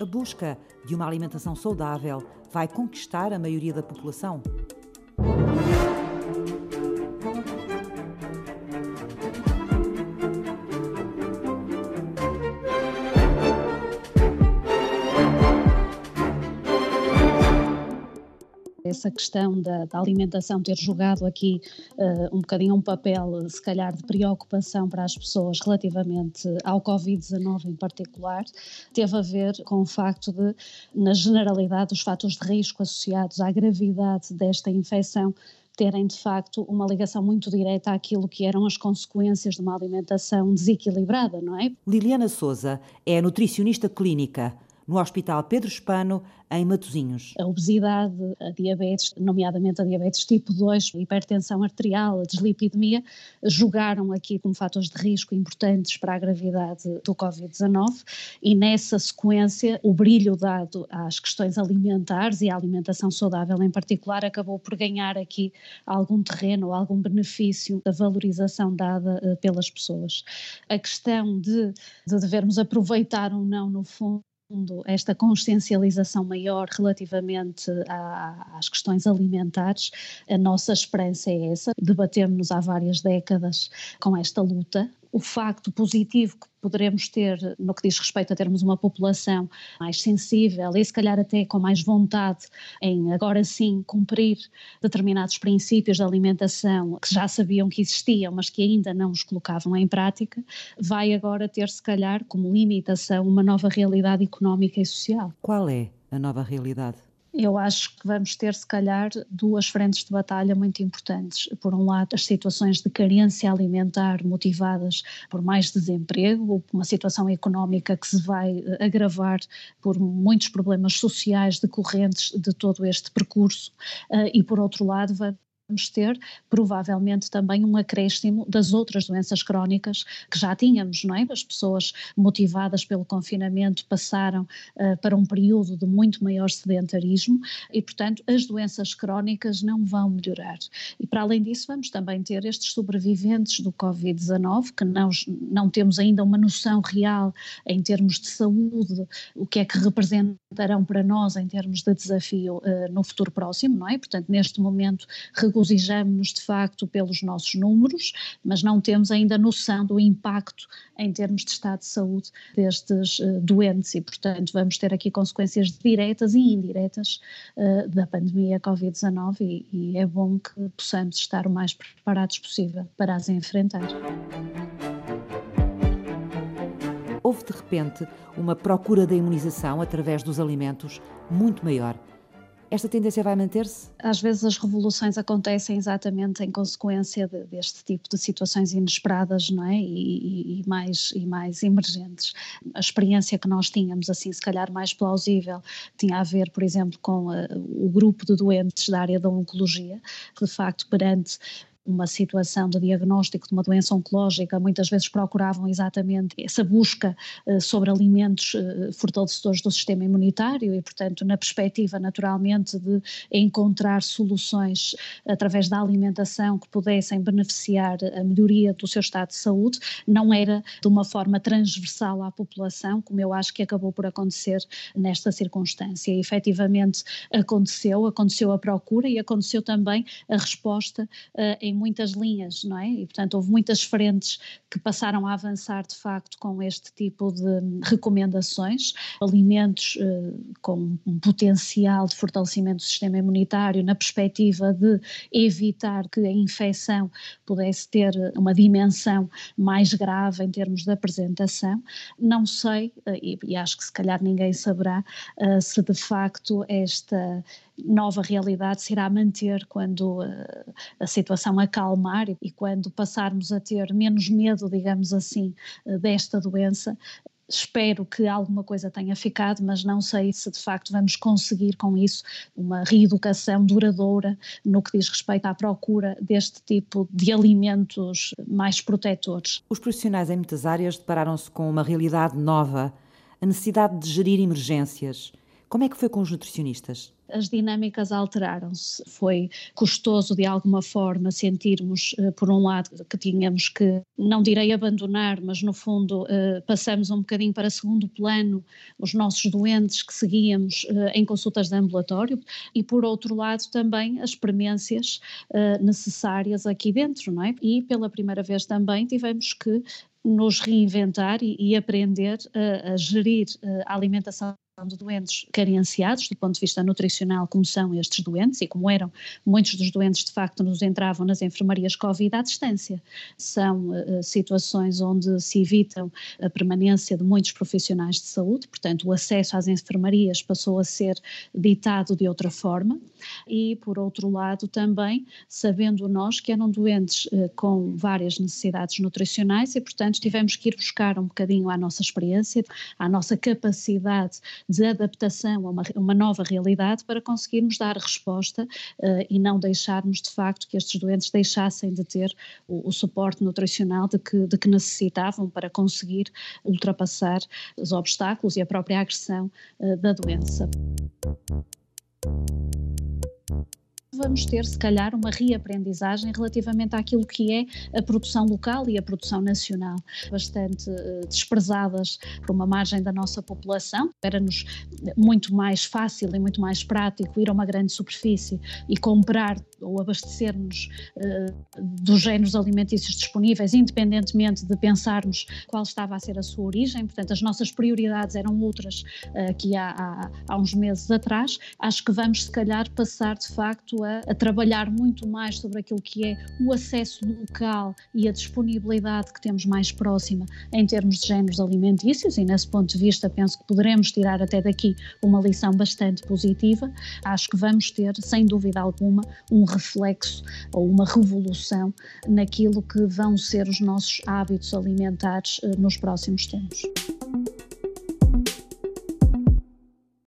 A busca de uma alimentação saudável vai conquistar a maioria da população? Essa questão da, da, alimentação ter jogado aqui uh, um bocadinho um papel, se calhar, de preocupação para as pessoas relativamente ao Covid-19 em particular, teve a ver com o facto de, na generalidade, os fatores de risco associados à gravidade desta infecção terem de facto uma ligação muito direta àquilo que eram as consequências de uma alimentação desequilibrada, não é? Liliana Souza é nutricionista clínica no Hospital Pedro Espano, em Matosinhos. A obesidade, a diabetes, nomeadamente a diabetes tipo 2, a hipertensão arterial, a deslipidemia, jogaram aqui como fatores de risco importantes para a gravidade do Covid-19 e nessa sequência o brilho dado às questões alimentares e à alimentação saudável em particular acabou por ganhar aqui algum terreno, algum benefício da valorização dada uh, pelas pessoas. A questão de, de devermos aproveitar ou não, no fundo, esta consciencialização maior relativamente às questões alimentares, a nossa esperança é essa. Debatemos-nos há várias décadas com esta luta o facto positivo que poderemos ter no que diz respeito a termos uma população mais sensível e se calhar até com mais vontade em agora sim cumprir determinados princípios de alimentação que já sabiam que existiam, mas que ainda não os colocavam em prática, vai agora ter se calhar como limitação uma nova realidade económica e social. Qual é a nova realidade? Eu acho que vamos ter, se calhar, duas frentes de batalha muito importantes. Por um lado, as situações de carência alimentar motivadas por mais desemprego, ou por uma situação económica que se vai eh, agravar por muitos problemas sociais decorrentes de todo este percurso, eh, e por outro lado, vamos ter provavelmente também um acréscimo das outras doenças crónicas que já tínhamos, não é? As pessoas motivadas pelo confinamento passaram uh, para um período de muito maior sedentarismo e, portanto, as doenças crónicas não vão melhorar. E para além disso, vamos também ter estes sobreviventes do Covid-19 que não, não temos ainda uma noção real em termos de saúde, o que é que representarão para nós em termos de desafio uh, no futuro próximo, não é? Portanto, neste momento, regozijamos-nos de facto pelos nossos números, mas não temos ainda noção do impacto em termos de estado de saúde destes uh, doentes e, portanto, vamos ter aqui consequências diretas e indiretas uh, da pandemia Covid-19 e, e é bom que possamos estar o mais preparados possível para as enfrentar. Houve de repente uma procura da imunização através dos alimentos muito maior esta tendência vai manter-se? Às vezes as revoluções acontecem exatamente em consequência de, deste tipo de situações inesperadas, não é? E, e, mais, e mais emergentes. A experiência que nós tínhamos, assim, se calhar mais plausível, tinha a ver, por exemplo, com uh, o grupo de doentes da área da oncologia, que de facto perante uma situação de diagnóstico de uma doença oncológica, muitas vezes procuravam exatamente essa busca uh, sobre alimentos uh, fortalecedores do sistema imunitário e, portanto, na perspectiva naturalmente de encontrar soluções através da alimentação que pudessem beneficiar a melhoria do seu estado de saúde, não era de uma forma transversal à população, como eu acho que acabou por acontecer nesta circunstância. E, efetivamente aconteceu, aconteceu a procura e aconteceu também a resposta uh, em em muitas linhas, não é? E, portanto, houve muitas frentes que passaram a avançar, de facto, com este tipo de recomendações. Alimentos eh, com um potencial de fortalecimento do sistema imunitário, na perspectiva de evitar que a infecção pudesse ter uma dimensão mais grave em termos de apresentação. Não sei, eh, e, e acho que se calhar ninguém saberá, uh, se de facto esta nova realidade se irá manter quando uh, a situação acalmar e, quando passarmos a ter menos medo, digamos assim, uh, desta doença, espero que alguma coisa tenha ficado, mas não sei se de facto vamos conseguir com isso uma reeducação duradoura no que diz respeito à procura deste tipo de alimentos mais protetores. Os profissionais em muitas áreas depararam-se com uma realidade nova, a necessidade de gerir emergências Como é que foi com os nutricionistas? as dinâmicas alteraram-se. Foi custoso, de alguma forma, sentirmos, eh, por um lado, que tínhamos que, não direi abandonar, mas no fundo eh, passamos um bocadinho para segundo plano os nossos doentes que seguíamos eh, em consultas de ambulatório e, por outro lado, também as premências necessárias aqui dentro, não é? E pela primeira vez também tivemos que nos reinventar e, aprender a gerir a alimentação de doentes carenciados do ponto de vista nutricional, como são estes doentes e como eram muitos dos doentes de facto nos entravam nas enfermarias Covid à distância. São uh, situações onde se evitam a permanência de muitos profissionais de saúde, portanto o acesso às enfermarias passou a ser ditado de outra forma e por outro lado também sabendo nós que eram doentes uh, com várias necessidades nutricionais e portanto tivemos que ir buscar um bocadinho à nossa experiência, à nossa capacidade de adaptação a uma, uma nova realidade para conseguirmos dar resposta uh, e não deixarmos de facto que estes doentes deixassem de ter o, o suporte nutricional de que, de que necessitavam para conseguir ultrapassar os obstáculos e a própria agressão uh, da doença vamos ter, se calhar, uma reaprendizagem relativamente àquilo que é a produção local e a produção nacional, bastante uh, desprezadas por uma margem da nossa população. Era-nos muito mais fácil e muito mais prático ir a uma grande superfície e comprar ou abastecer-nos uh, dos géneros alimentícios disponíveis, independentemente de pensarmos qual estava a ser a sua origem. Portanto, as nossas prioridades eram outras uh, que há, há, há uns meses atrás. Acho que vamos, se calhar, passar de facto a, a, trabalhar muito mais sobre aquilo que é o acesso local e a disponibilidade que temos mais próxima em termos de géneros alimentícios e nesse ponto de vista penso que poderemos tirar até daqui uma lição bastante positiva. Acho que vamos ter, sem dúvida alguma, um reflexo ou uma revolução naquilo que vão ser os nossos hábitos alimentares eh, nos próximos tempos.